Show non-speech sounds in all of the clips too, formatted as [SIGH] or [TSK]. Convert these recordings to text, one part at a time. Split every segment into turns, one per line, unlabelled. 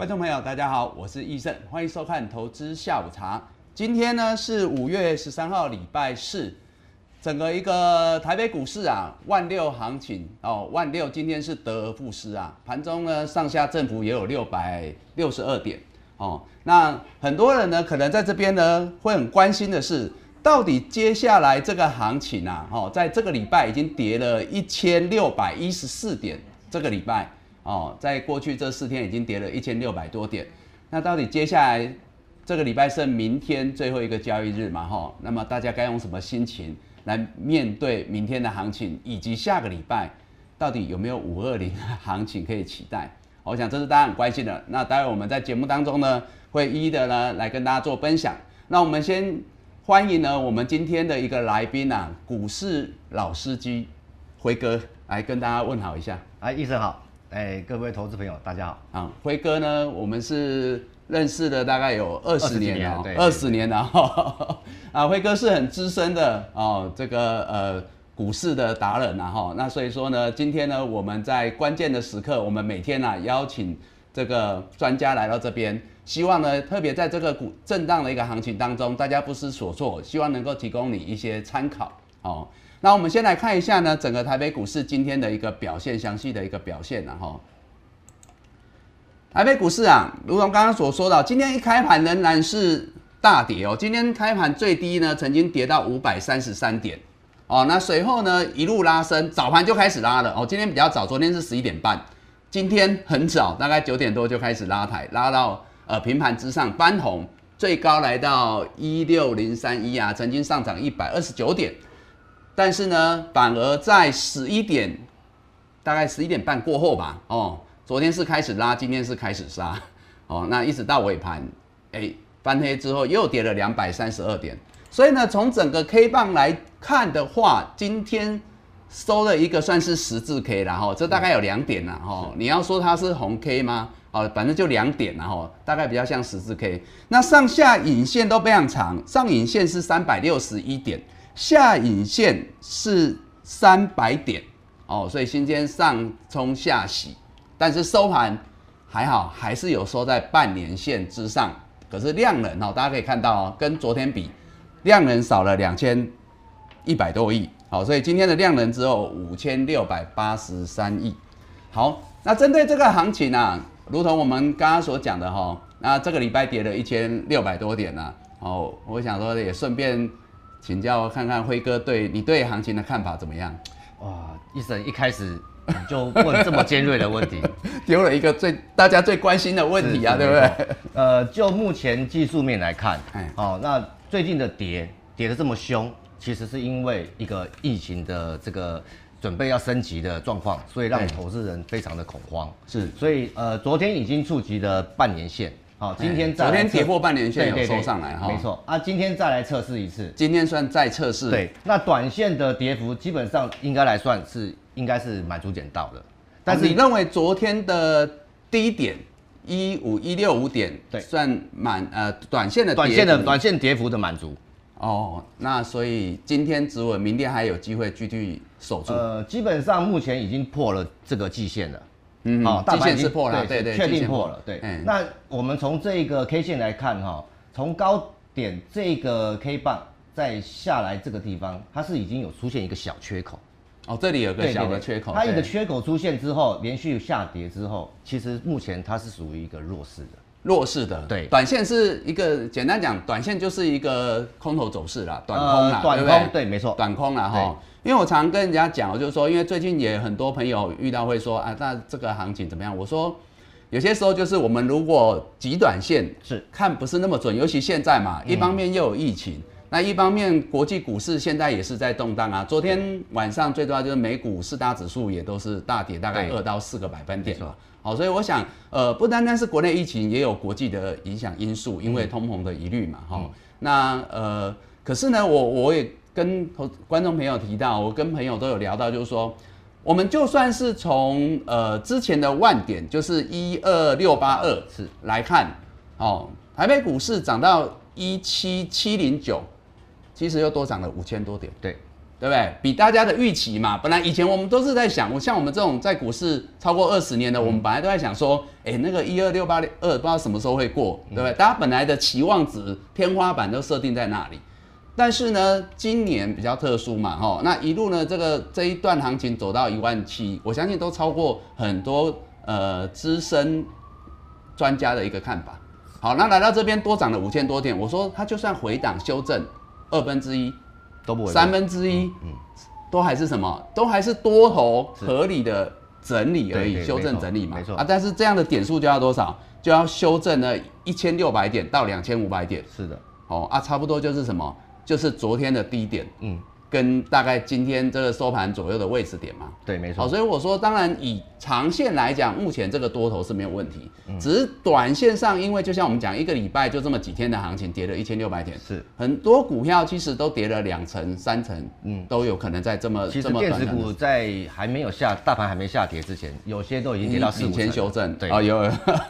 观众朋友，大家好，我是易胜，欢迎收看投资下午茶。今天呢是五月十三号，礼拜四，整个一个台北股市啊，万六行情哦，万六今天是得而复失啊，盘中呢上下振幅也有六百六十二点哦。那很多人呢可能在这边呢会很关心的是，到底接下来这个行情啊，哦，在这个礼拜已经跌了一千六百一十四点，这个礼拜。哦，在过去这四天已经跌了一千六百多点，那到底接下来这个礼拜是明天最后一个交易日嘛？哈，那么大家该用什么心情来面对明天的行情，以及下个礼拜到底有没有五二零行情可以期待？我想这是大家很关心的。那待会我们在节目当中呢，会一一的呢来跟大家做分享。那我们先欢迎呢我们今天的一个来宾啊，股市老司机辉哥来跟大家问好一下。
哎，医生好。哎，各位投资朋友，大家好
啊！辉哥呢，我们是认识的，大概有二十年了，二十年了哈。[LAUGHS] 啊，辉哥是很资深的哦，这个呃股市的达人呐哈。那所以说呢，今天呢，我们在关键的时刻，我们每天呢邀请这个专家来到这边，希望呢，特别在这个股震荡的一个行情当中，大家不失所措，希望能够提供你一些参考哦。那我们先来看一下呢，整个台北股市今天的一个表现，详细的一个表现然后，台北股市啊，如同刚刚所说的，今天一开盘仍然是大跌哦。今天开盘最低呢，曾经跌到五百三十三点哦。那随后呢，一路拉升，早盘就开始拉了哦。今天比较早，昨天是十一点半，今天很早，大概九点多就开始拉抬，拉到呃平盘之上翻红，最高来到一六零三一啊，曾经上涨一百二十九点。但是呢，反而在十一点，大概十一点半过后吧，哦，昨天是开始拉，今天是开始杀，哦，那一直到尾盘，哎，翻黑之后又跌了两百三十二点，所以呢，从整个 K 棒来看的话，今天收了一个算是十字 K 然后这大概有两点了，哈，你要说它是红 K 吗？哦，反正就两点然后大概比较像十字 K，那上下影线都非常长，上影线是三百六十一点。下影线是三百点哦，所以今天上冲下洗，但是收盘还好，还是有收在半年线之上。可是量能哦，大家可以看到哦，跟昨天比，量能少了两千一百多亿。好，所以今天的量能只有五千六百八十三亿。好，那针对这个行情啊，如同我们刚刚所讲的哈，那这个礼拜跌了一千六百多点呢。哦，我想说也顺便。请教看看辉哥对你对行情的看法怎么样？
哇，医生一开始就问这么尖锐的问题，[LAUGHS]
丢了一个最大家最关心的问题啊，对不对？
呃，就目前技术面来看，[LAUGHS] 哎，哦，那最近的跌跌的这么凶，其实是因为一个疫情的这个准备要升级的状况，所以让投资人非常的恐慌。
是，
所以呃，昨天已经触及了半年线。好，今天
昨天跌破半年线有收上来
哈，没错啊，今天再来测试一次，
今天算再测试。
对，那短线的跌幅基本上应该来算是应该是满足点到了，
但是你认为昨天的低点一五一六五点对算满呃短线的
短线的短线跌幅的满足
哦，那所以今天止稳，明天还有机会继续守住。呃，
基本上目前已经破了这个季线了。
嗯，好，大线是破了，对对，
确定破了，对。那我们从这个 K 线来看哈，从高点这个 K 棒再下来这个地方，它是已经有出现一个小缺口。
哦，这里有个小的缺口。
它一个缺口出现之后，连续下跌之后，其实目前它是属于一个弱势的。
弱势的，
对。
短线是一个简单讲，短线就是一个空头走势啦，短空啦，
短空，对，没错，
短空啦哈。因为我常跟人家讲，就是说，因为最近也很多朋友遇到会说啊，那这个行情怎么样？我说，有些时候就是我们如果极短线
是
看不是那么准，尤其现在嘛，一方面又有疫情，那一方面国际股市现在也是在动荡啊。昨天晚上最重要就是美股四大指数也都是大跌，大概二到四个百分点。好，所以我想，呃，不单单是国内疫情，也有国际的影响因素，因为通膨的疑虑嘛。哈，那呃，可是呢，我我也。跟观众朋友提到，我跟朋友都有聊到，就是说，我们就算是从呃之前的万点，就是一二六八二是来看，哦，台北股市涨到一七七零九，其实又多涨了五千多点。
对，
对不对？比大家的预期嘛，本来以前我们都是在想，我像我们这种在股市超过二十年的，我们本来都在想说，哎，那个一二六八二不知道什么时候会过，对不对？大家本来的期望值天花板都设定在那里，但是呢，今年比较特殊嘛，哈，那一路呢，这个这一段行情走到一万七，我相信都超过很多呃资深专家的一个看法。好，那来到这边多涨了五千多点，我说它就算回档修正二分之一。
都不会
三分之一，嗯，都还是什么？都还是多头合理的整理而已，修正整理嘛，
没错
啊。但是这样的点数就要多少？就要修正了一千六百点到两千五百点。
是的，
哦啊，差不多就是什么？就是昨天的低点，嗯。跟大概今天这个收盘左右的位置点嘛，
对，没错。
好，所以我说，当然以长线来讲，目前这个多头是没有问题，只是短线上，因为就像我们讲，一个礼拜就这么几天的行情，跌了一千六百点，
是。
很多股票其实都跌了两成、三成，嗯，都有可能在这么
其实电子股在还没有下大盘还没下跌之前，有些都已经跌到四五
前修正，
对，
哦有，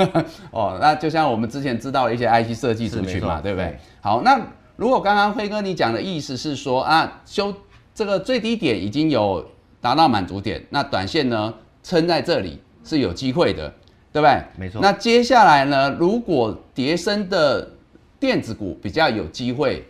[LAUGHS] 哦，那就像我们之前知道一些 IC 设计族群嘛，对不对？好，那。如果刚刚辉哥你讲的意思是说啊，修这个最低点已经有达到满足点，那短线呢撑在这里是有机会的，对不对？
没错。
那接下来呢，如果叠升的电子股比较有机会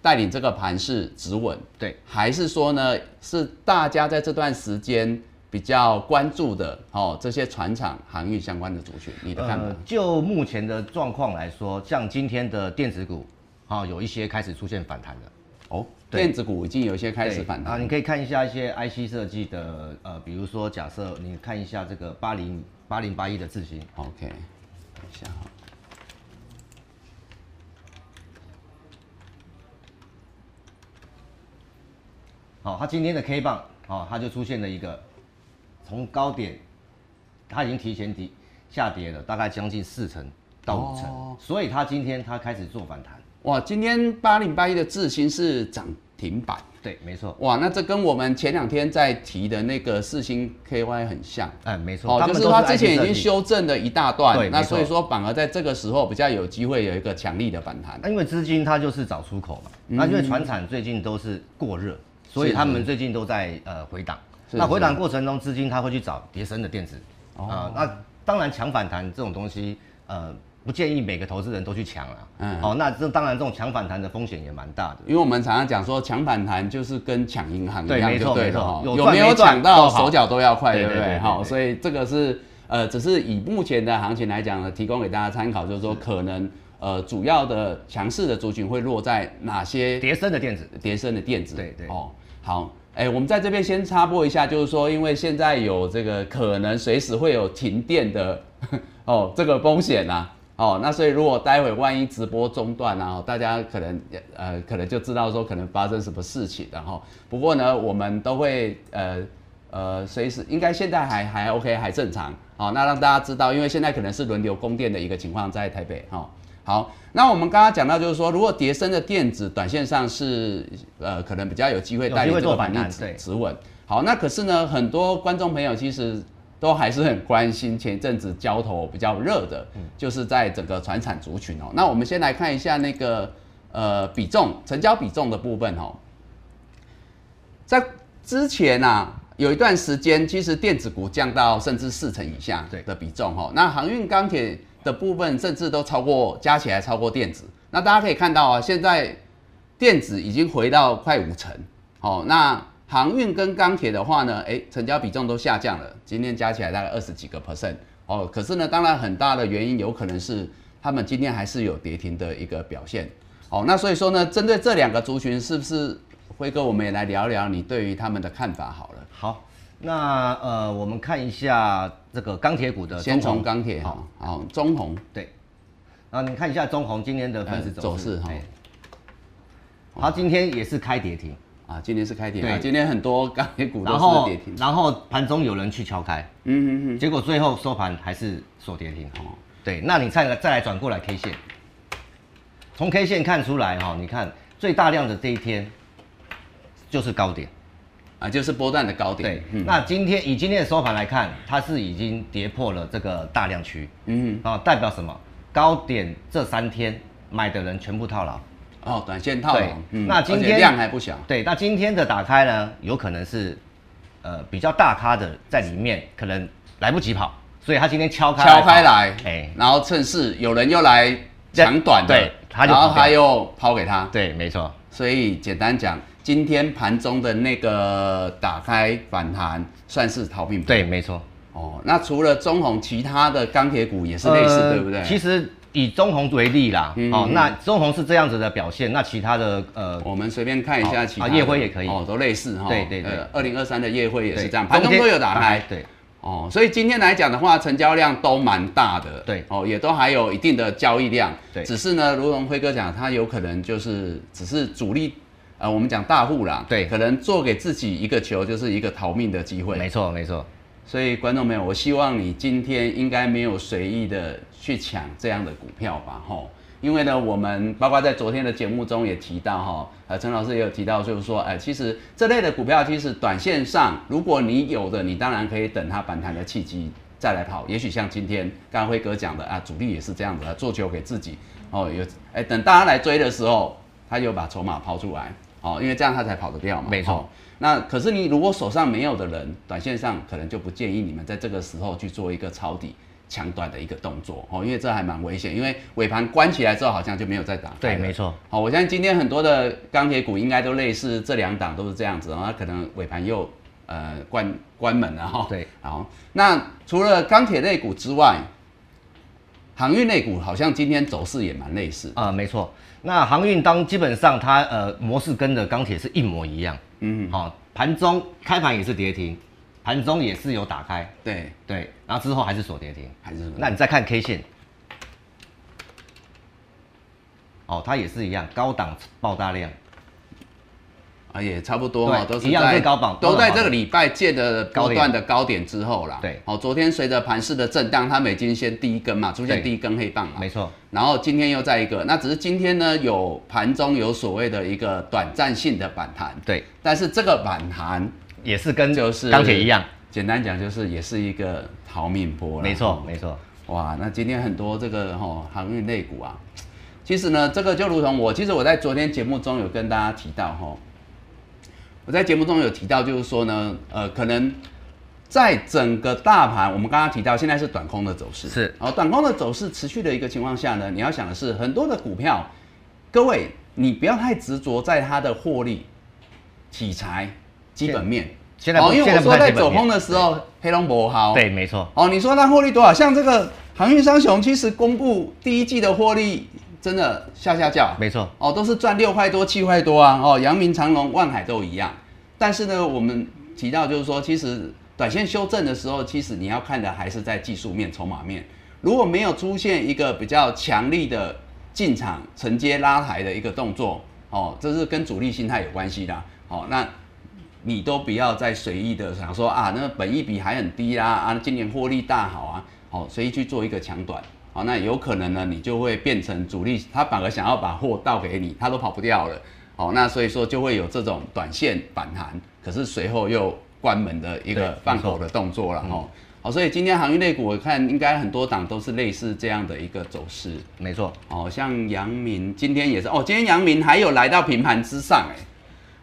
带领这个盘势止稳，
对，
还是说呢是大家在这段时间比较关注的哦这些船厂航运相关的族群，你的看法？
就目前的状况来说，像今天的电子股。啊，有一些开始出现反弹了
哦，电子股已经有一些开始反弹
啊。你可以看一下一些 IC 设计的，呃，比如说假设你看一下这个八零八零八一的字形
，OK，等一下哈。
好，它今天的 K 棒，哦，它就出现了一个从高点，它已经提前跌下跌了，大概将近四成到五成，所以它今天它开始做反弹。
哇，今天八零八一的智新是涨停板，
对，没错。
哇，那这跟我们前两天在提的那个四星 KY 很像，
哎，没错。
哦，就是它之前已经修正了一大段，那所以说反而在这个时候比较有机会有一个强力的反弹。
那因为资金它就是找出口嘛，那因为船产最近都是过热，所以他们最近都在呃回档。那回档过程中，资金它会去找叠升的电子，啊，那当然强反弹这种东西，呃。不建议每个投资人都去抢啊。嗯，好，那这当然这种抢反弹的风险也蛮大的，
因为我们常常讲说抢反弹就是跟抢银行一样，
没错没错，
有没有抢到手脚都要快，对不对？好，所以这个是呃，只是以目前的行情来讲呢，提供给大家参考，就是说可能呃主要的强势的族群会落在哪些？
叠升的电子，
叠升的电子，
对对。
哦，好，哎，我们在这边先插播一下，就是说因为现在有这个可能随时会有停电的 [LAUGHS] 哦这个风险呐。哦，那所以如果待会万一直播中断啊，大家可能呃可能就知道说可能发生什么事情，然后不过呢，我们都会呃呃随时应该现在还还 OK 还正常，好，那让大家知道，因为现在可能是轮流供电的一个情况在台北，哈，好，那我们刚刚讲到就是说，如果叠升的电子短线上是呃可能比较有机会带领这个反弹止稳，好，那可是呢，很多观众朋友其实。都还是很关心前一阵子交投比较热的，就是在整个船产族群哦。那我们先来看一下那个呃比重成交比重的部分哦。在之前呐，有一段时间，其实电子股降到甚至四成以下的比重哦。那航运钢铁的部分甚至都超过加起来超过电子。那大家可以看到啊，现在电子已经回到快五成哦。那航运跟钢铁的话呢，哎，成交比重都下降了，今天加起来大概二十几个 percent 哦。可是呢，当然很大的原因有可能是他们今天还是有跌停的一个表现哦。那所以说呢，针对这两个族群，是不是辉哥，我们也来聊聊你对于他们的看法好了。
好，那呃，我们看一下这个钢铁股的，
先从钢铁好，好，中红
对，啊，你看一下中红今天的分时走势哈，
好，
今天也是开跌停。
啊，今天是开跌对！今天很多钢铁股都是跌停，
然后盘中有人去敲开，嗯嗯嗯，结果最后收盘还是锁跌停。哦，对，那你再来再来转过来 K 线，从 K 线看出来哈，你看最大量的这一天就是高点，
啊，就是波段的高
点。对，那今天以今天的收盘来看，它是已经跌破了这个大量区，嗯，啊，代表什么？高点这三天买的人全部套牢。
哦，短线套
对，那今天
量还不小。
对，那今天的打开呢，有可能是呃比较大咖的在里面，可能来不及跑，所以他今天敲开
敲开来，哎，然后趁势有人又来抢短的，
对，
他就然后他又抛给他，
对，没错。
所以简单讲，今天盘中的那个打开反弹算是逃命。
对，没错。
哦，那除了中红，其他的钢铁股也是类似，对不对？
其实以中红为例啦，哦，那中红是这样子的表现，那其他的呃，
我们随便看一下，其他
夜辉也可以，
哦，都类似哈。
对对对，
二零二三的夜辉也是这样，盘中都有打开。
对，
哦，所以今天来讲的话，成交量都蛮大的。
对，
哦，也都还有一定的交易量。
对，
只是呢，如同辉哥讲，他有可能就是只是主力。呃，我们讲大户啦，
对，
可能做给自己一个球，就是一个逃命的机会。
没错，没错。
所以观众朋友，我希望你今天应该没有随意的去抢这样的股票吧，吼。因为呢，我们包括在昨天的节目中也提到，哈，呃，陈老师也有提到，就是说，哎，其实这类的股票，其实短线上，如果你有的，你当然可以等它反弹的契机再来跑。也许像今天刚刚辉哥讲的啊，主力也是这样子，做球给自己，哦，有，哎，等大家来追的时候，他就把筹码抛出来。哦，因为这样他才跑得掉嘛。
没错。
那可是你如果手上没有的人，短线上可能就不建议你们在这个时候去做一个抄底抢短的一个动作哦，因为这还蛮危险。因为尾盘关起来之后，好像就没有再打。
对，没错。
好，我相信今天很多的钢铁股应该都类似这两档都是这样子，然后可能尾盘又呃关关门了哈。
对。
好，那除了钢铁类股之外，航运类股好像今天走势也蛮类似
啊，没错。那航运当基本上它呃模式跟的钢铁是一模一样，嗯，好，盘中开盘也是跌停，盘中也是有打开，
对。
对，然后之后还是锁跌停，
还是什么
那你再看 K 线，哦，它也是一样，高档爆大量。
啊，也差不多哈，
都是一样最高榜，
都在这个礼拜见的高段的高点之后啦。
对，
好，昨天随着盘势的震荡，它美金先第一根嘛，出现第一根黑棒嘛，
没错。
然后今天又在一个，那只是今天呢有盘中有所谓的一个短暂性的反弹，
对。
但是这个反弹
也是跟就是钢铁一样，
简单讲就是也是一个逃命波
没错没错。
哇，那今天很多这个哈航运类股啊，其实呢这个就如同我，其实我在昨天节目中有跟大家提到哈。我在节目中有提到，就是说呢，呃，可能在整个大盘，我们刚刚提到现在是短空的走势，
是，
然后短空的走势持续的一个情况下呢，你要想的是很多的股票，各位你不要太执着在它的获利、题材、基本面。
现在，因
为我说在走空的时候，黑龙博好，
对，没错。
哦，你说它获利多少？像这个航运商雄，其实公布第一季的获利。真的下下叫，
没错
哦，都是赚六块多、七块多啊！哦，阳明、长隆、万海都一样。但是呢，我们提到就是说，其实短线修正的时候，其实你要看的还是在技术面、筹码面。如果没有出现一个比较强力的进场承接拉抬的一个动作，哦，这是跟主力心态有关系的。哦，那你都不要再随意的想说啊，那个本益比还很低啦，啊，今年获利大好啊，好，随意去做一个强短。好，那有可能呢，你就会变成主力，他反而想要把货倒给你，他都跑不掉了。好，那所以说就会有这种短线反弹，可是随后又关门的一个放口的动作了哈。好，所以今天航运类股我看应该很多档都是类似这样的一个走势。
没错，
哦，像阳明今天也是哦，今天阳明还有来到平盘之上哎，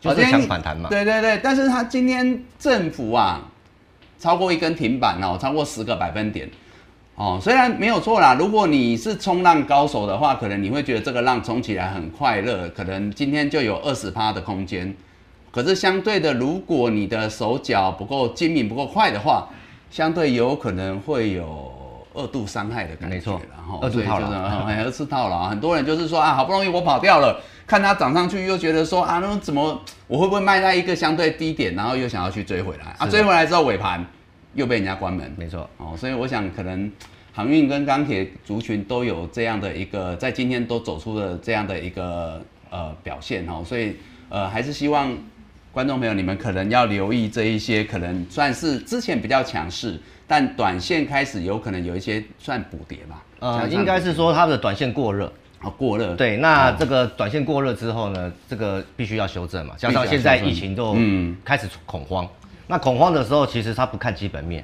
就是想反弹嘛。
对对对，但是它今天振幅啊超过一根停板哦，超过十个百分点。哦，虽然没有错啦，如果你是冲浪高手的话，可能你会觉得这个浪冲起来很快乐，可能今天就有二十趴的空间。可是相对的，如果你的手脚不够精明、不够快的话，相对有可能会有二度伤害的感觉。
没错，
然后
二度套
牢，二次套牢。很多人就是说啊，好不容易我跑掉了，看它涨上去，又觉得说啊，那怎么我会不会卖在一个相对低点，然后又想要去追回来啊？追回来之后尾盘。又被人家关门，
没错。
哦，所以我想可能航运跟钢铁族群都有这样的一个，在今天都走出了这样的一个呃表现。哦，所以呃还是希望观众朋友你们可能要留意这一些可能算是之前比较强势，但短线开始有可能有一些算补跌吧。
呃，应该是说它的短线过热，
哦过热。
对，那这个短线过热之后呢，这个必须要修正嘛，加上现在疫情都开始恐慌。那恐慌的时候，其实他不看基本面，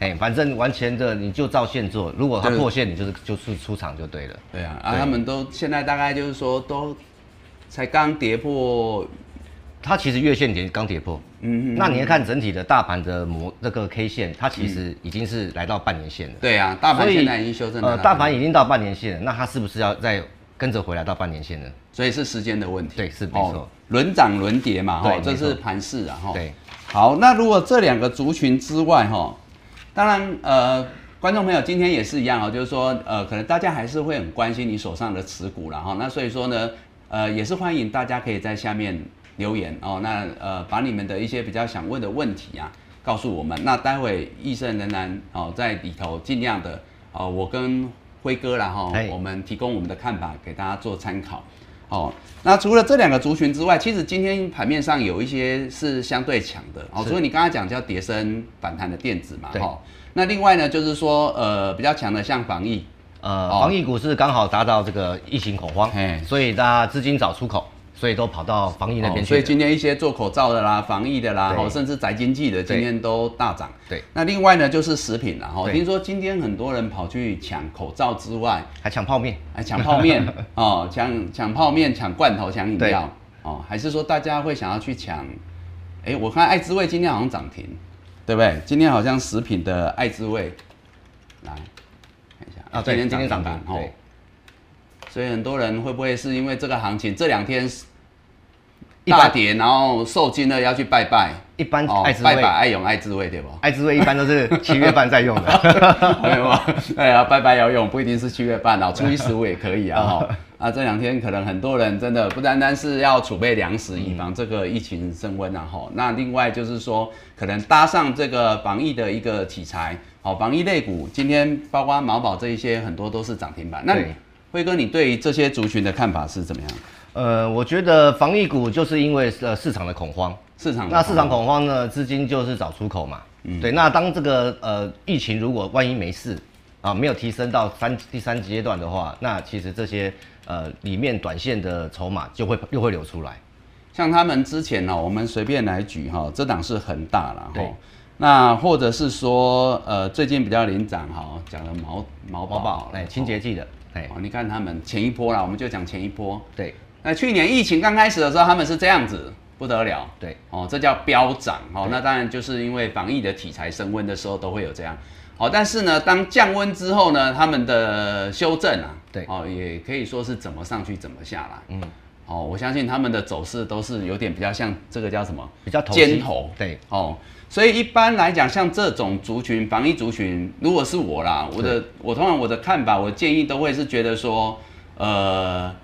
哎，反正完全的你就照线做，如果他破线，你就是就是出场就对了。
对啊，啊，他们都现在大概就是说都才刚跌破，
它其实月线跌刚跌破，嗯嗯，那你要看整体的大盘的模这个 K 线，它其实已经是来到半年线了。
对啊，大盘现在已经修正了。呃，
大盘已经到半年线了，那它是不是要再跟着回来到半年线呢？
所以是时间的问题。
对，是没错，
轮涨轮跌嘛，哈，这是盘势啊，哈。
对，
好，那如果这两个族群之外，哈，当然，呃，观众朋友今天也是一样哦，就是说，呃，可能大家还是会很关心你手上的持股了，哈，那所以说呢。呃，也是欢迎大家可以在下面留言哦。那呃，把你们的一些比较想问的问题啊，告诉我们。那待会易胜仍然哦在里头尽量的哦，我跟辉哥啦哈，我们提供我们的看法给大家做参考。哦，那除了这两个族群之外，其实今天盘面上有一些是相对强的哦。所以你刚才讲叫叠升反弹的电子嘛，哈。那另外呢，就是说呃比较强的像防疫。
呃，防疫股市刚好达到这个疫情恐慌，所以大家资金找出口，所以都跑到防疫那边去。
所以今天一些做口罩的啦、防疫的啦，哦，甚至宅经济的，今天都大涨。
对。
那另外呢，就是食品啦，哈，听说今天很多人跑去抢口罩之外，
还抢泡面，
还抢泡面 [LAUGHS] 哦，抢抢泡面、抢罐头、抢饮料哦，还是说大家会想要去抢？哎，我看爱滋味今天好像涨停，对不对？今天好像食品的爱滋味来。啊，今天今天涨停哦，所以很多人会不会是因为这个行情这两天大跌，然后受惊了要去拜拜？
一般哦
拜拜爱永爱滋味对不？
爱滋味一般都是七月半在用的，[LAUGHS]
没有吗？对啊，拜拜要用不一定是七月半哦，初一十五也可以啊哈。[LAUGHS] 啊，这两天可能很多人真的不单单是要储备粮食，以防这个疫情升温啊哈。那另外就是说，可能搭上这个防疫的一个题材。好，防疫类股今天包括毛宝这一些很多都是涨停板。那辉哥，你对这些族群的看法是怎么样？
呃，我觉得防疫股就是因为呃市场的恐慌，
市场
那市场恐慌呢，资金就是找出口嘛。嗯，对。那当这个呃疫情如果万一没事啊，没有提升到三第三阶段的话，那其实这些呃里面短线的筹码就会又会流出来。
像他们之前呢，我们随便来举哈，这档是很大了哈。那或者是说，呃，最近比较领涨哈，讲了毛毛宝宝，
哎，清洁剂的，
哎，你看他们前一波啦，我们就讲前一波，
对。
那去年疫情刚开始的时候，他们是这样子，不得了，
对，
哦，这叫飙涨，哦，那当然就是因为防疫的题材升温的时候都会有这样，好，但是呢，当降温之后呢，他们的修正啊，
对，
哦，也可以说是怎么上去怎么下来，嗯，哦，我相信他们的走势都是有点比较像这个叫什么，
比较
尖头，
对，
哦。所以一般来讲，像这种族群防疫族群，如果是我啦，我的我通常我的看法，我建议都会是觉得说，呃，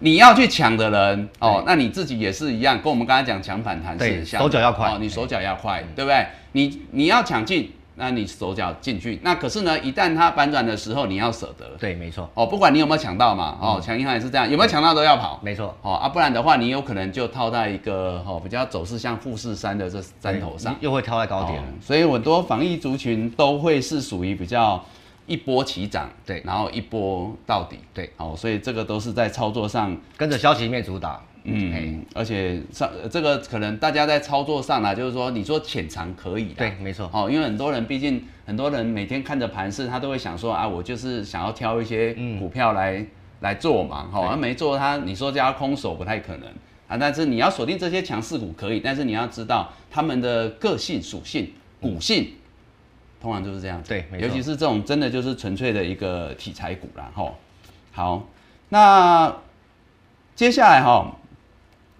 你要去抢的人哦，那你自己也是一样，跟我们刚才讲抢反弹是像，
手脚要快哦，
你手脚要快，对不对？你你要抢进。那你手脚进去，那可是呢，一旦它反转的时候，你要舍得。
对，没错。
哦，不管你有没有抢到嘛，哦，抢银行也是这样，有没有抢到都要跑。
没错。
哦啊，不然的话，你有可能就套在一个哦比较走势像富士山的这山头上，
又会套在高点。
所以很多防疫族群都会是属于比较一波起涨，
对，
然后一波到底，
对。
哦，所以这个都是在操作上
跟着消息面主打。
嗯，而且上这个可能大家在操作上呢，就是说你说浅尝可以的，
对，没错，
哦，因为很多人毕竟很多人每天看着盘势，他都会想说啊，我就是想要挑一些股票来来做嘛，哈，而没做它，你说叫空手不太可能。啊，但是你要锁定这些强势股可以，但是你要知道他们的个性属性、股性，通常就是这样，
对，
尤其是这种真的就是纯粹的一个题材股啦，哈，好，那接下来哈。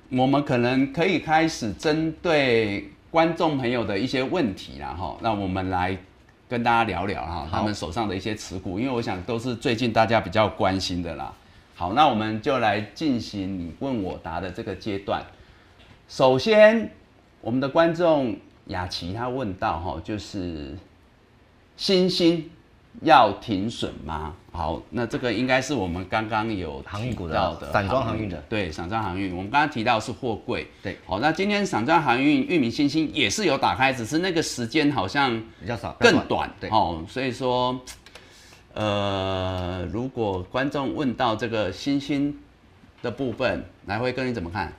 我们可能可以开始针对观众朋友的一些问题啦，哈，那我们来跟大家聊聊哈，他们手上的一些持股，因为我想都是最近大家比较关心的啦。好，那我们就来进行你问我答的这个阶段。首先，我们的观众雅琪他问到哈，就是星星。要停损吗？好，那这个应该是我们刚刚有
航运股
的
散装航运的，
对，散装航运。我们刚刚提到是货柜，
对。
好，那今天散装航运域名星星也是有打开，只是那个时间好像
比较少，
更短，
对。
哦，所以说，呃，如果观众问到这个星星的部分，来辉哥你怎么看？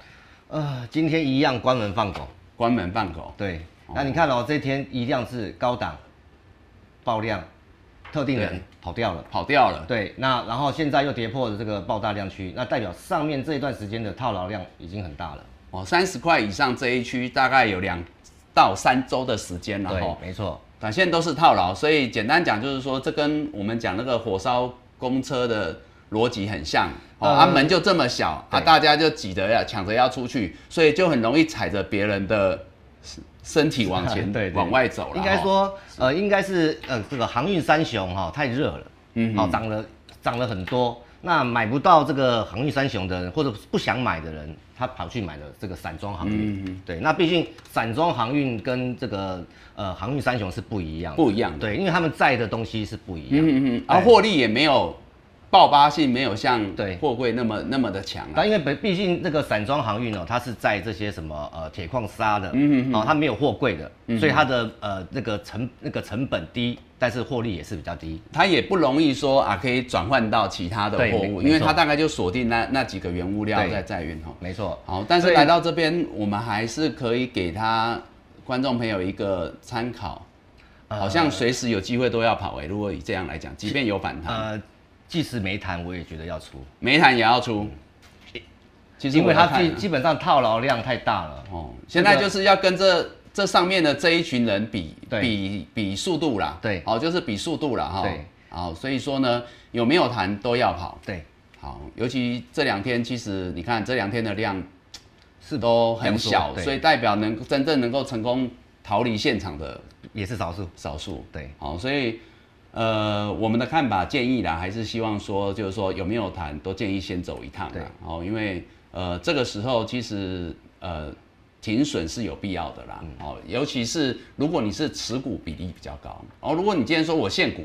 呃，今天一样关门放狗，
关门放狗，
对。那你看哦，这天一样是高档爆量。特定人跑掉了，
跑掉了。
对，那然后现在又跌破了这个爆大量区，那代表上面这一段时间的套牢量已经很大了。
哦，三十块以上这一区大概有两到三周的时间了。
对，没错，
短线都是套牢，所以简单讲就是说，这跟我们讲那个火烧公车的逻辑很像。哦，啊门就这么小啊，大家就挤着要抢着要出去，所以就很容易踩着别人的。身体往前 [LAUGHS] 对往外走了，
应该说呃应该是呃这个航运三雄哈太热了，嗯，好涨了涨了很多，那买不到这个航运三雄的人或者不想买的人，他跑去买了这个散装航运，对，那毕竟散装航运跟这个呃航运三雄是不一样，
不一样，
对，因为他们载的东西是不一样，嗯
嗯，而获利也没有。爆发性没有像对。货柜那么那么的强，
但因为毕毕竟那个散装航运哦，它是在这些什么呃铁矿砂的，嗯嗯哦，它没有货柜的，所以它的呃那个成那个成本低，但是获利也是比较低，
它也不容易说啊可以转换到其他的货物，因为它大概就锁定那那几个原物料在在运哈，
没错。
好，但是来到这边，我们还是可以给他观众朋友一个参考，好像随时有机会都要跑哎，如果以这样来讲，即便有反弹。
即使没谈，我也觉得要出，
没谈也要出。
其实因为它基基本上套牢量太大了哦，
现在就是要跟这这上面的这一群人比比比速度啦，
对，
好就是比速度了哈，
对，
好所以说呢有没有谈都要跑，
对，
好，尤其这两天其实你看这两天的量是都很小，所以代表能真正能够成功逃离现场的
也是少数，
少数，
对，
好所以。呃，我们的看法建议啦，还是希望说，就是说有没有谈，都建议先走一趟。
啦，
哦，因为呃这个时候其实呃停损是有必要的啦。哦，尤其是如果你是持股比例比较高，哦，如果你今天说我现股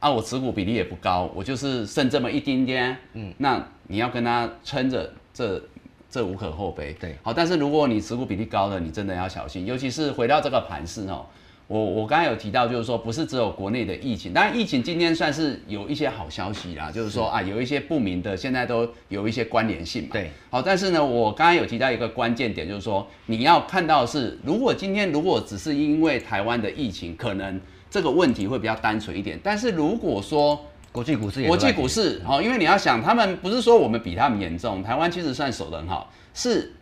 啊，我持股比例也不高，我就是剩这么一丁点，嗯，那你要跟他撑着，这这无可厚非。
对，
好，但是如果你持股比例高的，你真的要小心，尤其是回到这个盘市哦。我我刚才有提到，就是说不是只有国内的疫情，当然疫情今天算是有一些好消息啦，就是说啊有一些不明的，现在都有一些关联性嘛。
对，
好，但是呢，我刚才有提到一个关键点，就是说你要看到是，如果今天如果只是因为台湾的疫情，可能这个问题会比较单纯一点。但是如果说
国际股市，
国际股市，好，因为你要想，他们不是说我们比他们严重，台湾其实算守得很好，是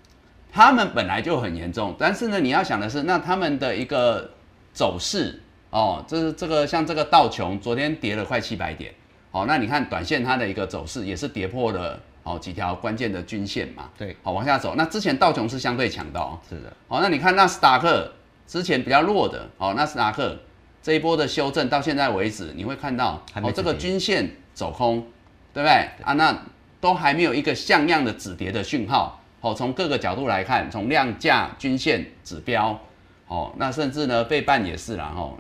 他们本来就很严重，但是呢，你要想的是，那他们的一个。走势哦，这是这个像这个道琼昨天跌了快七百点，好，那你看短线它的一个走势也是跌破了哦几条关键的均线嘛，
对，
好往下走。那之前道琼是相对强的哦，
是的，
好，那你看纳斯达克之前比较弱的，哦，纳斯达克这一波的修正到现在为止，你会看到哦这个均线走空，对不对啊？那都还没有一个像样的止跌的讯号，哦，从各个角度来看，从量价均线指标。哦，那甚至呢，背半也是啦，吼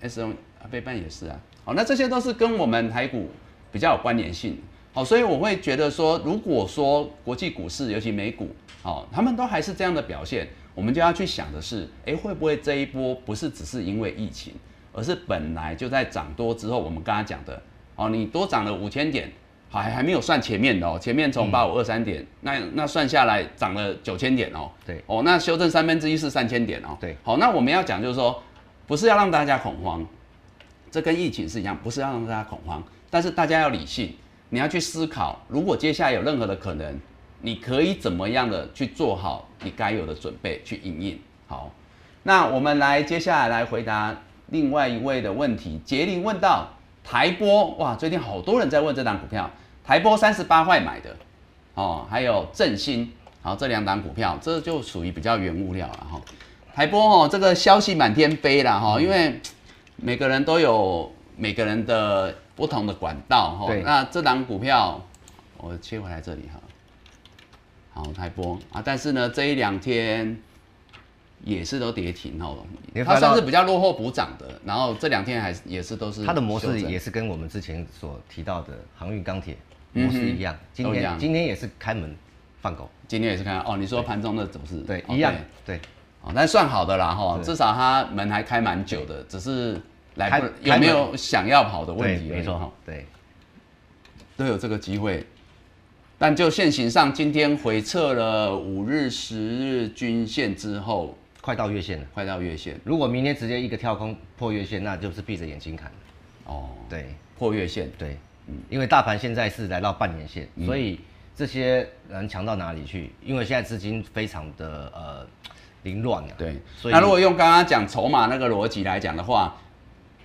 ，S O 背半也是啊，好，那这些都是跟我们台股比较有关联性，好，所以我会觉得说，如果说国际股市，尤其美股，好，他们都还是这样的表现，我们就要去想的是，哎，会不会这一波不是只是因为疫情，而是本来就在涨多之后，我们刚刚讲的，哦，你多涨了五千点。还还没有算前面的哦，前面从八五二三点，那那算下来涨了九千点哦。
对
哦，那修正三分之一是三千点哦。
对，
好，那我们要讲就是说，不是要让大家恐慌，这跟疫情是一样，不是要让大家恐慌，但是大家要理性，你要去思考，如果接下来有任何的可能，你可以怎么样的去做好你该有的准备去应应。好，那我们来接下来来回答另外一位的问题，杰林问到。台波哇，最近好多人在问这档股票。台波三十八块买的，哦，还有振兴，好这两档股票，这就属于比较原物料了哈。台波哦，这个消息满天飞了哈，因为每个人都有每个人的不同的管道哈。那这档股票，我切回来这里哈。好，台波啊，但是呢，这一两天。也是都跌停哦，它算是比较落后补涨的，然后这两天还是也是都是
它的模式也是跟我们之前所提到的航运钢铁模式一样，今天今天也是开门放狗，
今天也是看哦，你说盘中的走势。
对一样对，
哦，但算好的啦哈，至少它门还开蛮久的，只是来不有没有想要跑的问题，
没错哈，对，
都有这个机会，但就现行上今天回撤了五日、十日均线之后。
快到月线了，
快到月线。
如果明天直接一个跳空破月线，那就是闭着眼睛看。哦，对，
破月线，
对，嗯，因为大盘现在是来到半年线，所以这些人强到哪里去？因为现在资金非常的呃凌乱了，
对，所以那如果用刚刚讲筹码那个逻辑来讲的话，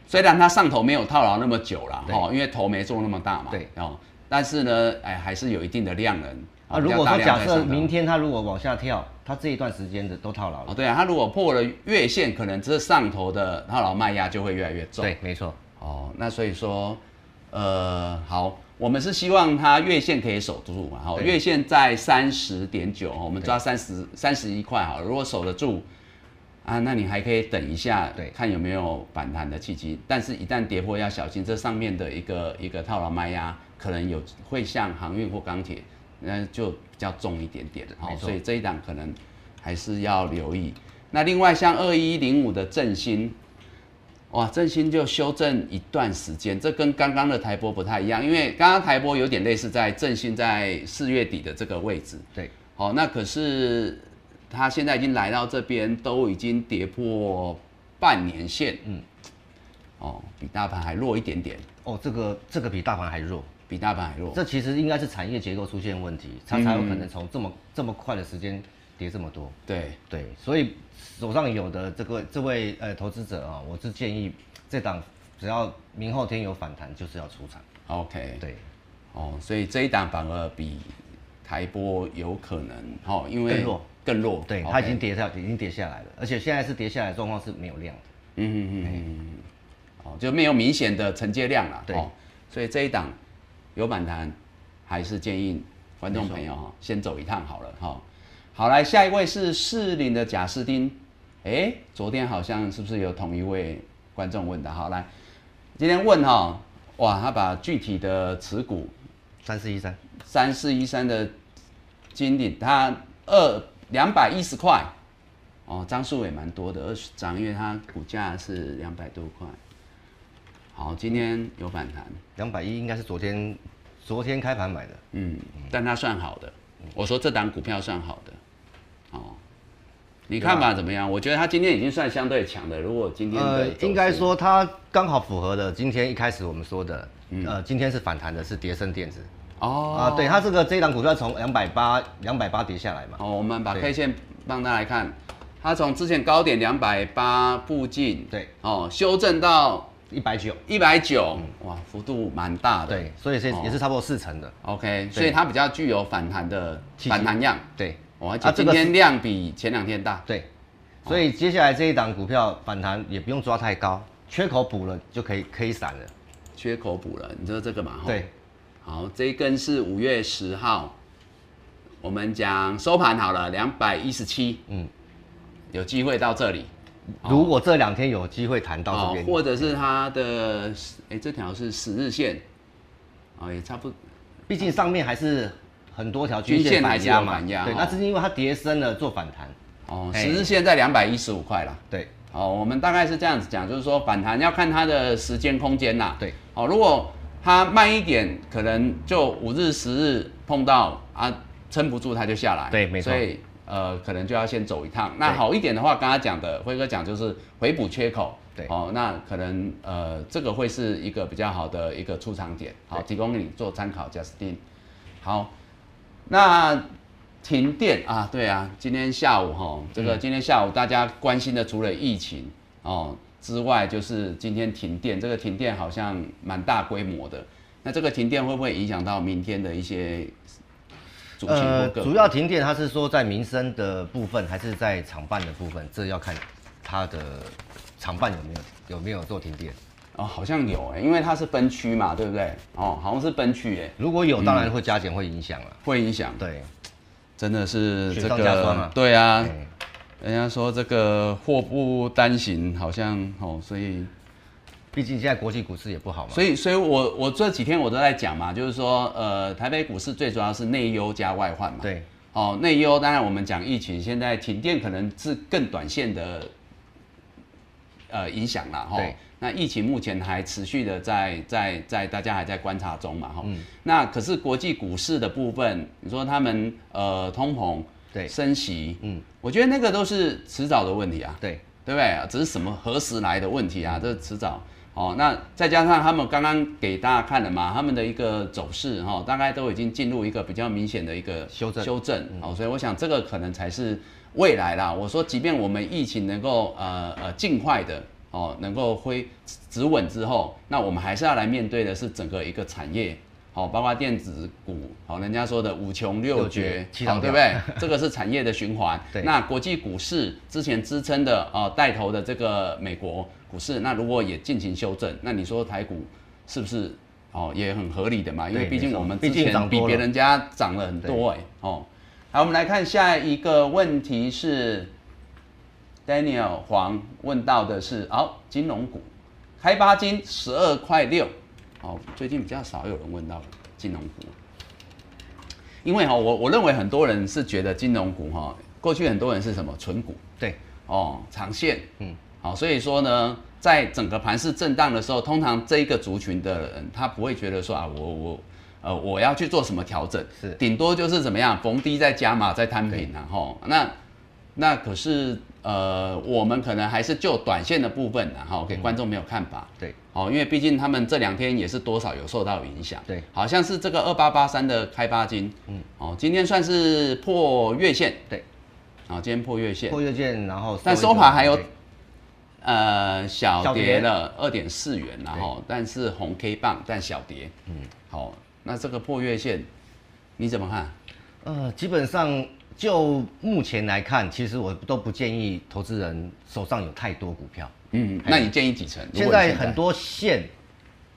虽然它上头没有套牢那么久了，哈，因为头没做那么大嘛，
对，
哦，但是呢，哎，还是有一定的量能。
啊，如果说假设明天它如果往下跳，它这一段时间的都套牢了。哦，
对啊，它如果破了月线，可能这上头的套牢卖压就会越来越重。
对，没错。
哦，那所以说，呃，好，我们是希望它月线可以守住嘛。好，月线在三十点九，我们抓三十三十一块哈，如果守得住，啊，那你还可以等一下，对，看有没有反弹的契机。但是，一旦跌破，要小心这上面的一个一个套牢卖压，可能有会像航运或钢铁。那就比较重一点点，好，所以这一档可能还是要留意。那另外像二一零五的振兴，哇，振兴就修正一段时间，这跟刚刚的台波不太一样，因为刚刚台波有点类似在振兴在四月底的这个位置，
对，
好，那可是它现在已经来到这边，都已经跌破半年线，嗯，哦，比大盘还弱一点点，
哦，这个这个比大盘还弱。
比大盘还弱，
这其实应该是产业结构出现问题，它才有可能从这么这么快的时间跌这么多。
对。
对，所以手上有的这个这位呃投资者啊，我是建议这档只要明后天有反弹，就是要出场。
OK，
对，
哦，所以这一档反而比台波有可能哦，因为
更弱
更弱，
对，它已经跌下已经跌下来了，而且现在是跌下来状况是没有量的。嗯嗯嗯
嗯，哦，就没有明显的承接量了。
对，
所以这一档。有反弹，还是建议观众朋友哈先走一趟好了哈。好，来下一位是士林的贾斯汀，哎，昨天好像是不是有同一位观众问的？好，来今天问哈，哇，他把具体的持股
三四一三
三四一三的金顶，他二两百一十块哦，张数也蛮多的，二十张，因为它股价是两百多块。好，今天有反弹，
两百一应该是昨天昨天开盘买的，
嗯，但它算好的。我说这档股票算好的，哦，你看吧怎么样？我觉得它今天已经算相对强的。如果今天的，
应该说它刚好符合的。今天一开始我们说的，嗯呃，今天是反弹的，是叠升电子。哦，啊，对，它这个这一档股票从两百八两百八跌下来嘛。
哦，我们把 K 线放大来看，它从之前高点两百八附近，
对，
哦，修正到。
一百九，
一百九，哇，幅度蛮大的。
对，所以是也是差不多四成的。
OK，所以它比较具有反弹的反弹量。
对，
哇，今天量比前两天大。
对，所以接下来这一档股票反弹也不用抓太高，缺口补了就可以可以散了。
缺口补了，你知道这个嘛？
对。
好，这一根是五月十号，我们讲收盘好了，两百一十七。嗯，有机会到这里。
如果这两天有机会谈到这边，
或者是它的哎，这条是十日线，啊，也差不，
毕竟上面还是很多条均线
反压嘛，
对，那是因为它跌升了做反弹。
哦，十日线在两百一十五块啦。
对，
哦，我们大概是这样子讲，就是说反弹要看它的时间空间啦。
对，
哦，如果它慢一点，可能就五日、十日碰到啊，撑不住它就下来。
对，没错。
所以呃，可能就要先走一趟。那好一点的话，刚刚讲的辉哥讲就是回补缺口。
对，
哦，那可能呃，这个会是一个比较好的一个出场点，好，提供给你做参考。贾斯汀，好，那停电啊，对啊，今天下午哈，这个今天下午大家关心的除了疫情哦之外，就是今天停电，这个停电好像蛮大规模的。那这个停电会不会影响到明天的一些？
呃，主要停电，它是说在民生的部分，还是在厂办的部分？这要看它的厂办有没有有没有做停电
哦，好像有哎，因为它是分区嘛，对不对？哦，好像是分区哎，
如果有，当然会加减，会影响了，
会影响。
对，
真的是这个，对啊，人家说这个祸不单行，好像哦，所以。
毕竟现在国际股市也不好嘛，
所以，所以我我这几天我都在讲嘛，就是说，呃，台北股市最主要是内忧加外患嘛。
对，
哦，内忧当然我们讲疫情，现在停电可能是更短线的，呃，影响了哈。
对。
那疫情目前还持续的在在在大家还在观察中嘛哈。嗯。那可是国际股市的部分，你说他们呃通膨
对
升息，嗯，我觉得那个都是迟早的问题啊。
对。
对不对？只是什么何时来的问题啊？这迟早。哦，那再加上他们刚刚给大家看了嘛，他们的一个走势哈，大概都已经进入一个比较明显的一个
修正
修正，哦，所以我想这个可能才是未来啦。我说，即便我们疫情能够呃呃尽快的哦能够恢止稳之后，那我们还是要来面对的是整个一个产业。好，包括电子股，好，人家说的五穷六绝，好，对不对？[LAUGHS] 这个是产业的循环。[LAUGHS]
对。
那国际股市之前支撑的啊，带头的这个美国股市，那如果也进行修正，那你说台股是不是哦也很合理的嘛？因为毕竟我们之前比别人家涨了很多哎。哦。好，我们来看下一个问题是，Daniel 黄问到的是，哦，金融股，开八金十二块六。哦，最近比较少有人问到金融股，因为哈，我我认为很多人是觉得金融股哈，过去很多人是什么纯股，
对，
哦，长线，嗯，好，所以说呢，在整个盘市震荡的时候，通常这一个族群的人，他不会觉得说啊，我我呃我要去做什么调整，
是，
顶多就是怎么样逢低再加码再摊平然后那那可是。呃，我们可能还是就短线的部分，然后给观众没有看法。
对，
哦，因为毕竟他们这两天也是多少有受到影响。
对，
好像是这个二八八三的开发金，嗯，哦，今天算是破月线。
对，
好，今天破月线。
破月线，然后
但收盘还有呃小跌了二点四元，然后但是红 K 棒但小跌。嗯，好，那这个破月线你怎么看？
呃，基本上。就目前来看，其实我都不建议投资人手上有太多股票。
嗯，那你建议几成？
现在很多线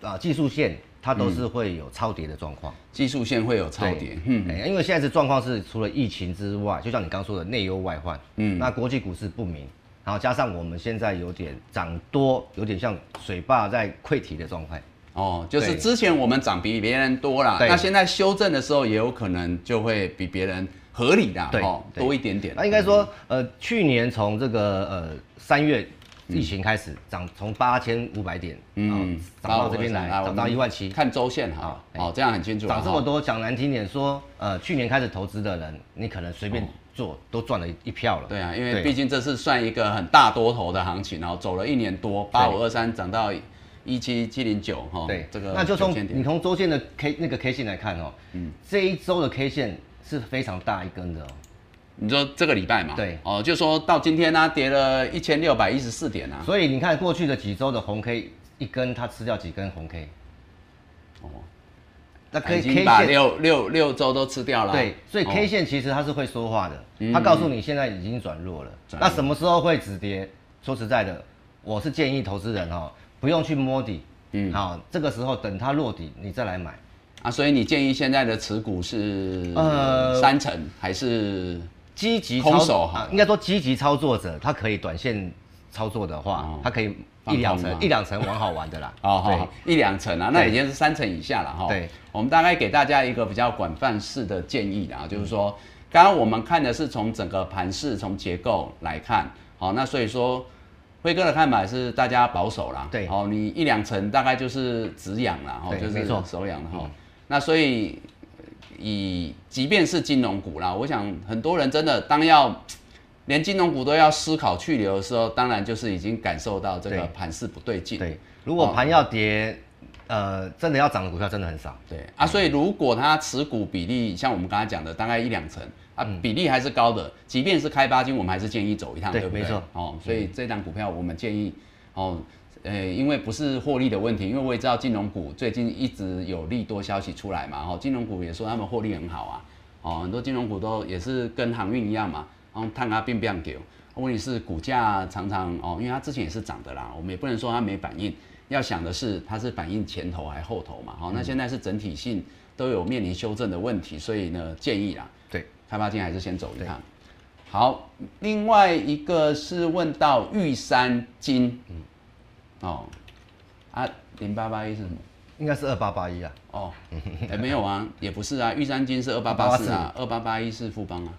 啊，技术线它都是会有超跌的状况。
技术线会有超跌，嗯，
因为现在的状况是除了疫情之外，就像你刚说的内忧外患，嗯，那国际股市不明，然后加上我们现在有点涨多，有点像水坝在溃堤的状态。
哦，就是之前我们涨比别人多了，那现在修正的时候也有可能就会比别人。合理的，
对，
多一点点。
那应该说，呃，去年从这个呃三月疫情开始涨，从八千五百点，嗯，涨到这边来，涨到一万七。
看周线哈，哦，这样很清楚。
涨这么多，讲难听点说，呃，去年开始投资的人，你可能随便做都赚了一票了。
对啊，因为毕竟这是算一个很大多头的行情，然后走了一年多，八五二三涨到一七七零九，哈，
对，
这个
那就从你从周线的 K 那个 K 线来看哦，嗯，这一周的 K 线。是非常大一根的哦，
你说这个礼拜嘛？
对，
哦，就说到今天呢，跌了一千六百一十四点啊。
所以你看过去的几周的红 K 一根，它吃掉几根红 K？
哦，那可以 K 把六六六周都吃掉了。
对，所以 K 线其实它是会说话的，它告诉你现在已经转弱了。那什么时候会止跌？说实在的，我是建议投资人哈，不用去摸底，嗯，好，这个时候等它落底，你再来买。
啊，所以你建议现在的持股是呃三成还是
积极
空手哈？
应该说积极操作者，他可以短线操作的话，他可以一两成一两成玩好玩的啦。[LAUGHS] 哦，
好，一两成啊，那已经是三成以下了哈。
对，
我们大概给大家一个比较广泛式的建议啊，就是说，刚刚我们看的是从整个盘势从结构来看，好，那所以说辉哥的看法是大家保守啦。
对，
哦，你一两成大概就是止痒了，哦，就是手痒了哈。那所以，以即便是金融股啦，我想很多人真的当要连金融股都要思考去留的时候，当然就是已经感受到这个盘势不对劲。
对，如果盘要跌，呃，真的要涨的股票真的很少。
对啊，所以如果它持股比例像我们刚才讲的，大概一两成啊，比例还是高的，即便是开八金，我们还是建议走一趟，对不对？
没错。
哦，所以这张股票我们建议哦。呃，因为不是获利的问题，因为我也知道金融股最近一直有利多消息出来嘛，哈，金融股也说他们获利很好啊，哦，很多金融股都也是跟航运一样嘛，然后探啊并不想给，问题是股价常常哦，因为它之前也是涨的啦，我们也不能说它没反应，要想的是它是反应前头还后头嘛，好，那现在是整体性都有面临修正的问题，所以呢建议啦，
对，
开发金还是先走一趟。好，另外一个是问到玉山金，嗯。哦，啊，零八八一是什么？
应该是二八八一啊。
哦，哎，没有啊，也不是啊，玉山金是二八八四啊，二八八一是富邦啊。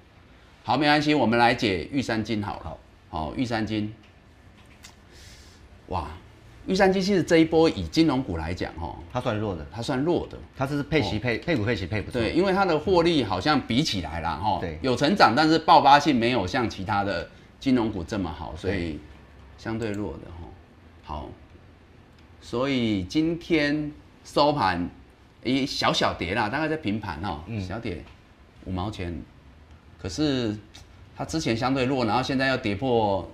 好，没关系，我们来解玉山金好了。好，好，玉山金。哇，玉山金其实这一波以金融股来讲，哈，
它算弱的，
它算弱的，
它是配息配配股配息配不
对，因为它的获利好像比起来啦，哈，
对，
有成长，但是爆发性没有像其他的金融股这么好，所以相对弱的哈。好，所以今天收盘一小小跌啦，大概在平盘哦，小跌五毛钱。可是它之前相对弱，然后现在要跌破，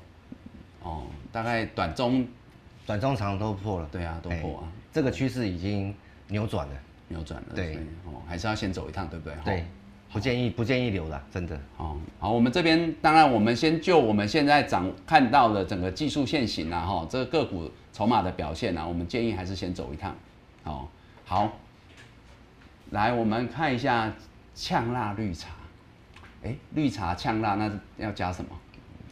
哦，大概短中
短中长都破了。
对啊，都破啊。
这个趋势已经扭转了，
扭转了。
对，
哦，还是要先走一趟，对不对？
对。不建议不建议留了，真的。
哦，好，我们这边当然，我们先就我们现在涨看到的整个技术线型啊，哈，这个个股筹码的表现啊，我们建议还是先走一趟。哦，好，来我们看一下呛辣绿茶。哎，绿茶呛辣那要加什么？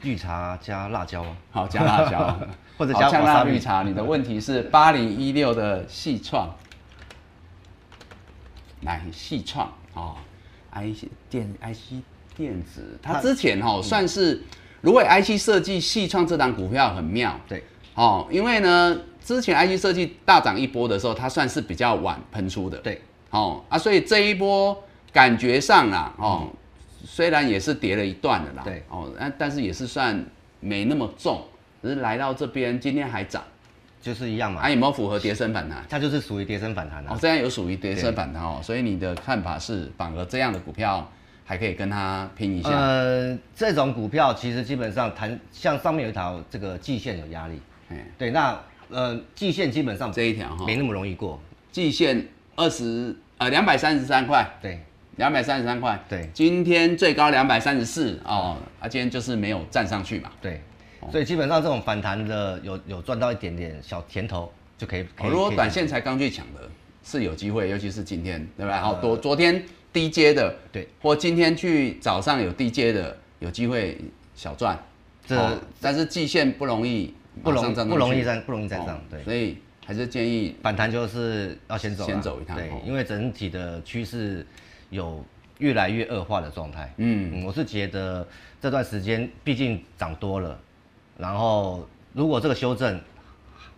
绿茶加辣椒啊。
好，加辣椒，[LAUGHS]
或者加
呛辣绿茶。你的问题是八零一六的细创，来细创啊。IC 电 IC 电子，它之前哈算是，如果 IC 设计细创这档股票很妙，
对，
哦，因为呢之前 IC 设计大涨一波的时候，它算是比较晚喷出的，
对，
哦啊，所以这一波感觉上啦，哦，虽然也是跌了一段的啦，
对，
哦，但但是也是算没那么重，只是来到这边今天还涨。
就是一样嘛，
它有没有符合跌升反弹？
它就是属于跌升反弹
哦，这样有属于跌升反弹哦，所以你的看法是，反而这样的股票还可以跟它拼一下。
呃，这种股票其实基本上弹，像上面有一条这个季线有压力，对，那呃季线基本上
这一条哈
没那么容易过，
季线二十呃两百三十三块，
对，
两百三十三块，
对，
今天最高两百三十四哦，啊今天就是没有站上去嘛，
对。所以基本上这种反弹的有有赚到一点点小甜头就可以。
如果短线才刚去抢的，是有机会，尤其是今天，对吧？好，昨昨天低阶的，
对，
或今天去早上有低阶的，有机会小赚。这但是季线不容易，
不容不容易站不容易站上，对。
所以还是建议
反弹就是要先走，
先走一趟，
对，因为整体的趋势有越来越恶化的状态。嗯，我是觉得这段时间毕竟涨多了。然后，如果这个修正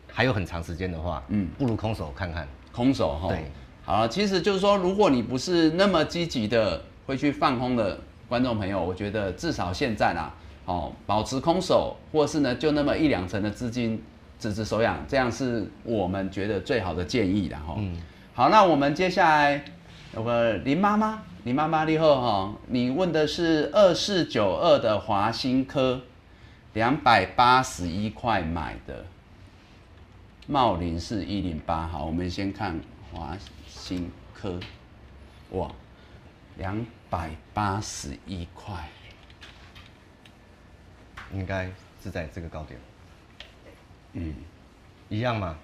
还有很长时间的话，嗯，不如空手看看。
空手哈，
对，
好，其实就是说，如果你不是那么积极的会去放空的观众朋友，我觉得至少现在啦，哦，保持空手，或是呢，就那么一两成的资金，只值手养，这样是我们觉得最好的建议的哈。嗯，好，那我们接下来有个林妈妈，林妈妈你好哈，你问的是二四九二的华新科。两百八十一块买的，茂林是一零八，好，我们先看华新科，哇，两百八十一块，
应该是在这个高点，嗯，一样嘛，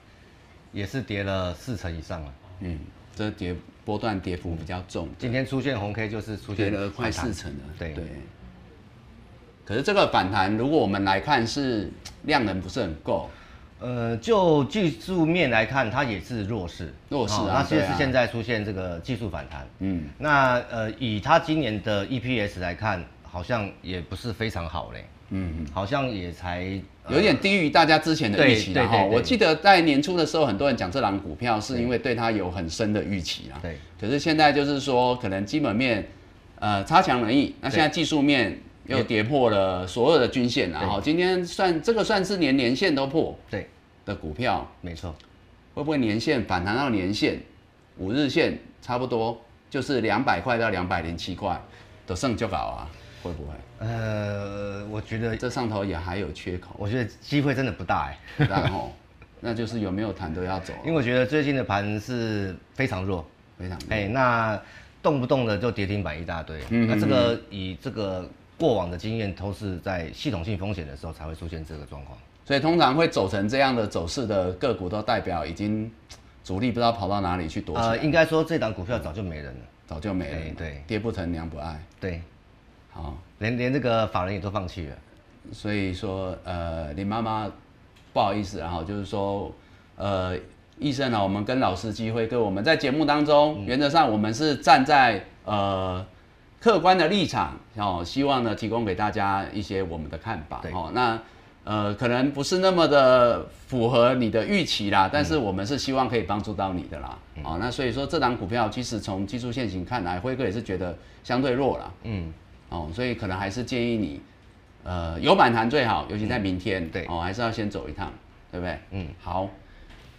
也是跌了四成以上了，
嗯，这跌波段跌幅比较重，
今天出现红 K 就是出现
了快四成了，
对。对。
可是这个反弹，如果我们来看是量能不是很够，
呃，就技术面来看，它也是弱势，
弱势啊。
那就是现在出现这个技术反弹，嗯，那呃，以它今年的 EPS 来看，好像也不是非常好嘞，嗯，好像也才
有点低于大家之前的预期了哈。我记得在年初的时候，很多人讲这档股票是因为对它有很深的预期啦，
对。
可是现在就是说，可能基本面呃差强人意，那现在技术面。又跌破了所有的均线然后今天算这个算是连年线都破
对
的股票，
没错，
会不会年线反弹到年线？五日线差不多就是两百块到两百零七块的剩就搞啊？会不会？
呃，我觉得
这上头也还有缺口，
我觉得机会真的不大哎。
然后，那就是有没有谈都要走，[LAUGHS]
因为我觉得最近的盘是非常弱，
非常
哎，那动不动的就跌停板一大堆，那这个以这个。过往的经验都是在系统性风险的时候才会出现这个状况，
所以通常会走成这样的走势的个股，都代表已经主力不知道跑到哪里去躲。呃，
应该说这档股票早就没人了，
早就没了。
对，
爹不疼娘不爱。
对，
好，
连连这个法人也都放弃了。
所以说，呃，林妈妈不好意思，然后就是说，呃，医生呢，我们跟老师机会跟我们在节目当中，原则上我们是站在呃。客观的立场哦，希望呢提供给大家一些我们的看法哦。那呃，可能不是那么的符合你的预期啦，但是我们是希望可以帮助到你的啦。哦，那所以说这档股票其实从技术线型看来，辉哥也是觉得相对弱了。嗯，哦，所以可能还是建议你，呃，有反弹最好，尤其在明天。
对，
哦，还是要先走一趟，对不对？嗯，好。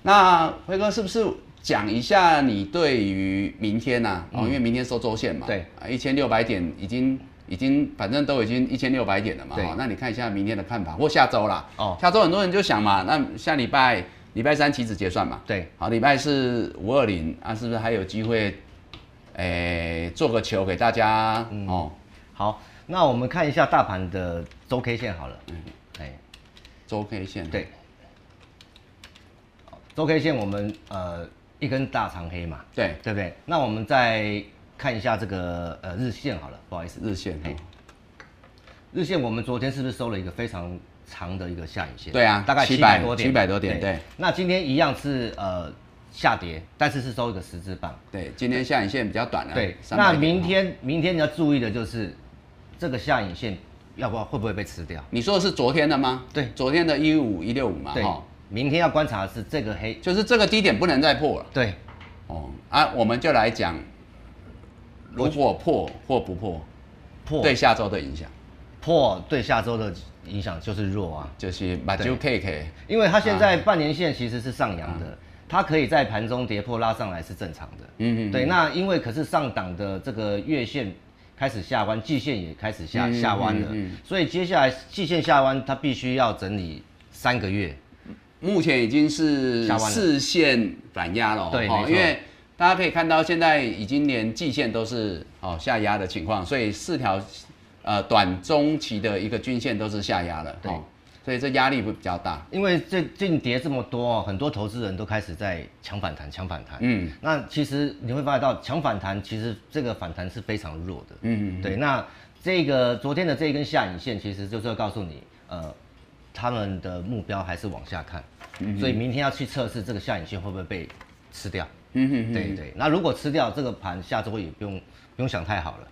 那辉哥是不是讲一下你对于明天呢？哦，因为明天收周线嘛，
对。
啊，一千六百点已经已经反正都已经一千六百点了嘛，
对。
哦，那你看一下明天的看法或下周啦，
哦。
下周很多人就想嘛，那下礼拜礼拜三期指结算嘛，
对，
好，礼拜四五二零啊，是不是还有机会？诶，做个球给大家、哦，
好，那我们看一下大盘的周 K 线好了。嗯。哎，
周 K 线，
对，周 K 线我们呃一根大长黑嘛，
对，
对不对？那我们再看一下这个呃日线好了，不好意思，
日线，
嘿。日线我们昨天是不是收了一个非常长的一个下影线？
对啊
大概七百多点
，700多点对。
那今天一样是呃下跌，但是是收一个十字棒。
对，今天下影线比较短了，
对，那明天明天你要注意的就是这个下影线要不要会不会被吃掉？
你说的是昨天的吗？
对。
昨天的一五一六五嘛，
对。
哈，，
明天要观察的是这个黑，
就是这个低点不能再破了，
对，
哦，啊，我们就来讲，如果破或不破，
破。
对下周的影响，
破对下周的影响就是弱啊，
就是把就 K K，
因为它现
啊。
在半年线其实是上扬的，它可以在盘中跌破拉上来是正常的。
嗯嗯，
对，那因为可是上档的这个月线开始下弯，季线也开始下、
嗯
下弯了，
嗯嗯。
所以接下来季线下弯，它必须要整理三个月。
目前已经是四线反压了哦，
对
因为大家可以看到，现在已经连季线都是哦下压的情况，所以四条呃短中期的一个均线都是下压了，
对
哦，所以这压力会比较大。
因为最近跌这么多哦，很多投资人都开始在抢反弹，抢反弹。
嗯，
那其实你会发现到抢反弹，其实这个反弹是非常弱的。
嗯，
对。那这个昨天的这一根下影线，其实就是要告诉你，呃，他们的目标还是往下看，所以明天要去测试这个下影线会不会被吃掉。
嗯哼哼，
对对，那如果吃掉这个盘，下周也不用不用想太好了，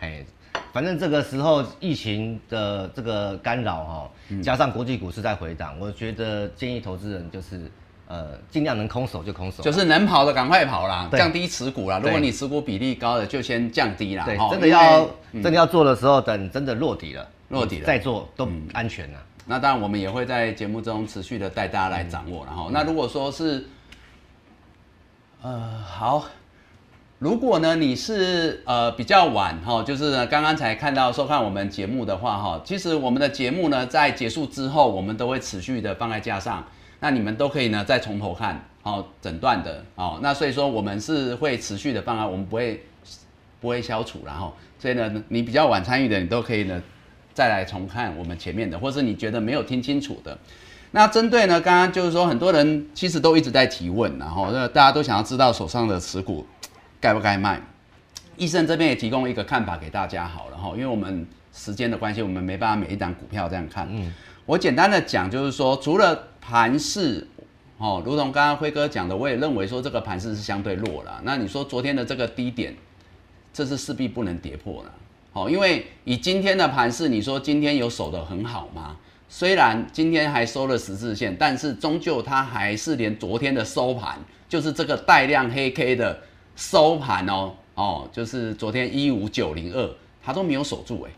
哎，反正这个时候疫情的这个干扰哈、加上国际股市在回档，我觉得建议投资人就是呃尽量能空手就空手，
就是能跑的赶快跑啦，降低持股啦。如果你持股比例高的，就先降低啦。
对，真的要、真的要做的时候，等真的落底了，
落底了。
再做都安全了。
那当然，我们也会在节目中持续的带大家来掌握。然后，那如果说是，呃，好，如果呢你是呃比较晚哈，就是呢刚刚才看到收看我们节目的话哈，其实我们的节目呢在结束之后，我们都会持续的放在架上，那你们都可以呢再从头看，哦，整段的哦，那所以说我们是会持续的放在，我们不会不会消除然后，所以呢你比较晚参与的，你都可以呢再来重看我们前面的，或是你觉得没有听清楚的。那针对呢，刚刚就是说，很多人其实都一直在提问，然后那大家都想要知道手上的持股 [TSK] 该不该卖。医生这边也提供一个看法给大家好了哈，因为我们时间的关系，我们没办法每一档股票这样看。嗯，我简单的讲就是说，除了盘势，哦，如同刚刚辉哥讲的，我也认为说这个盘势是相对弱了。那你说昨天的这个低点，这是势必不能跌破了。哦，因为以今天的盘势，你说今天有守得很好吗？虽然今天还收了十字线，但是终究它还是连昨天的收盘，就是这个带量黑 K 的收盘哦，哦，就是昨天一五九零二，它都没有守住哎，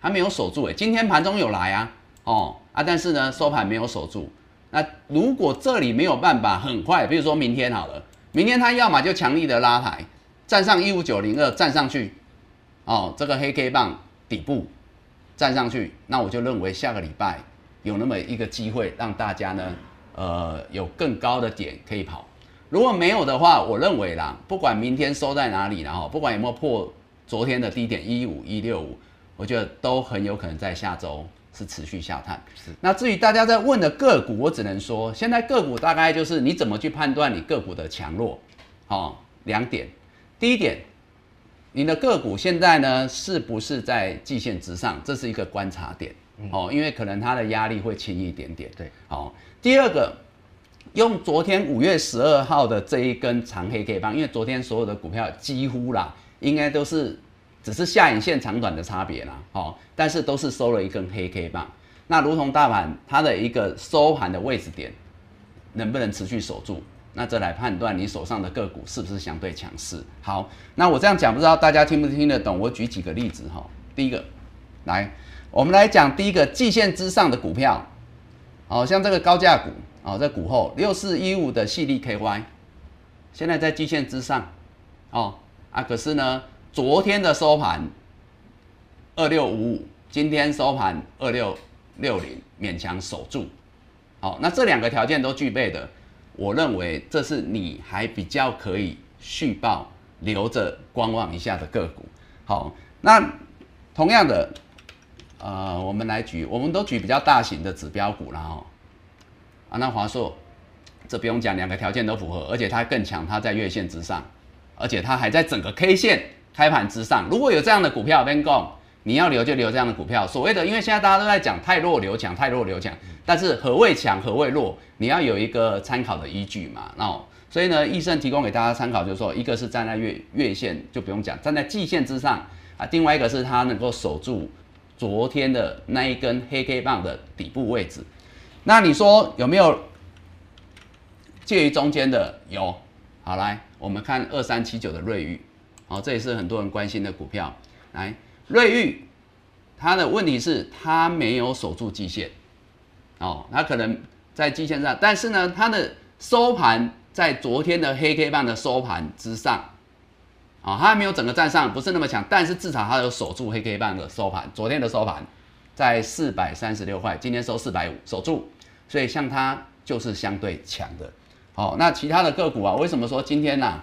它没有守住哎，今天盘中有来啊，哦啊，但是呢收盘没有守住。那如果这里没有办法很快，比如说明天好了，明天它要么就强力的拉抬，站上一五九零二，站上去，哦，这个黑 K 棒底部站上去，那我就认为下个礼拜有那么一个机会让大家呢，呃，有更高的点可以跑。如果没有的话，我认为啦，不管明天收在哪里，然后不管有没有破昨天的低点一五一六五，我觉得都很有可能在下周是持续下探。
是。
那至于大家在问的个股，我只能说，现在个股大概就是你怎么去判断你个股的强弱，哦，两点。第一点，你的个股现在呢是不是在季线之上？这是一个观察点哦，因为可能它的压力会轻一点点。
对，
好、第二个，用昨天五月十二号的这一根长黑 K 棒，因为昨天所有的股票几乎啦，应该都是只是下影线长短的差别啦，哦，但是都是收了一根黑 K 棒。那如同大盘它的一个收盘的位置点，能不能持续守住？那这来判断你手上的个股是不是相对强势。好，那我这样讲，不知道大家听不听得懂？我举几个例子哈。第一个，来，我们来讲第一个季线之上的股票，哦，像这个高价股哦，在股后六四一五的细粒 KY，现在在季线之上，哦啊，可是呢，昨天的收盘二六五五，今天收盘二六六零，勉强守住。好，那这两个条件都具备的，我认为这是你还比较可以续报留着观望一下的个股。好，那同样的，呃，我们来举，我们都举比较大型的指标股了哦。啊，那华硕，这不用讲，两个条件都符合，而且它更强，它在月线之上，而且它还在整个 K 线开盘之上。如果有这样的股票 v e n g o 你要留就留这样的股票。所谓的，因为现在大家都在讲太弱留强，太弱留强。但是何谓强，何谓弱？你要有一个参考的依据嘛。那所以呢，易生提供给大家参考，就是说，一个是站在月月线，就不用讲，站在季线之上啊。另外一个是它能够守住昨天的那一根黑 K 棒的底部位置。那你说有没有介于中间的？有。好，来我们看二三七九的瑞玉，好，这也是很多人关心的股票。来，瑞玉，它的问题是它没有守住季线。哦，它可能在季线上，但是呢，它的收盘在昨天的黑 K 棒的收盘之上，啊，它还没有整个站上，不是那么强，但是至少它有守住黑 K 棒的收盘。昨天的收盘在四百三十六块，今天收四百五，守住，所以像它就是相对强的。哦，那其他的个股啊，为什么说今天呢？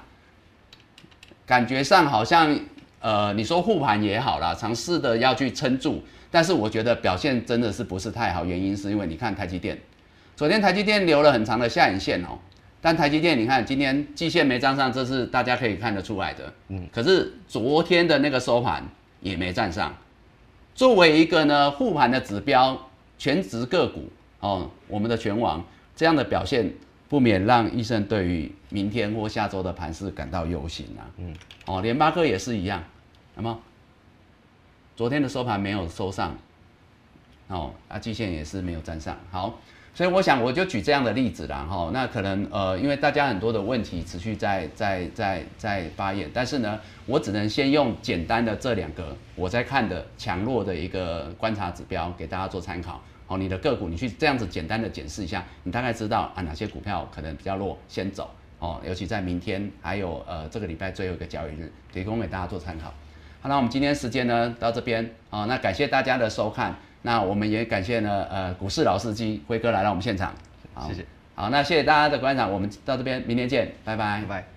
感觉上好像，呃，你说护盘也好啦，尝试的要去撑住。但是我觉得表现真的是不是太好，原因是因为你看台积电，昨天台积电留了很长的下影线哦，但台积电你看今天季线没站上，这是大家可以看得出来的，嗯，可是昨天的那个收盘也没站上，作为一个呢护盘的指标，全值个股哦，我们的全网这样的表现，不免让医生对于明天或下周的盘势感到忧心啊，嗯，哦，联发科也是一样，那么。昨天的收盘没有收上，哦，啊，季线也是没有站上。好，所以我想我就举这样的例子啦，哈。那可能呃，因为大家很多的问题持续在在在在发言，但是呢，我只能先用简单的这两个我在看的强弱的一个观察指标给大家做参考。好，你的个股你去这样子简单的检视一下，你大概知道啊哪些股票可能比较弱，先走。哦，尤其在明天还有呃这个礼拜最后一个交易日，提供给大家做参考。好，那我们今天时间呢到这边啊，那感谢大家的收看，那我们也感谢呢呃股市老司机辉哥来到我们现场，
谢谢，
好，那谢谢大家的观赏，我们到这边，明天见，拜拜，
拜拜。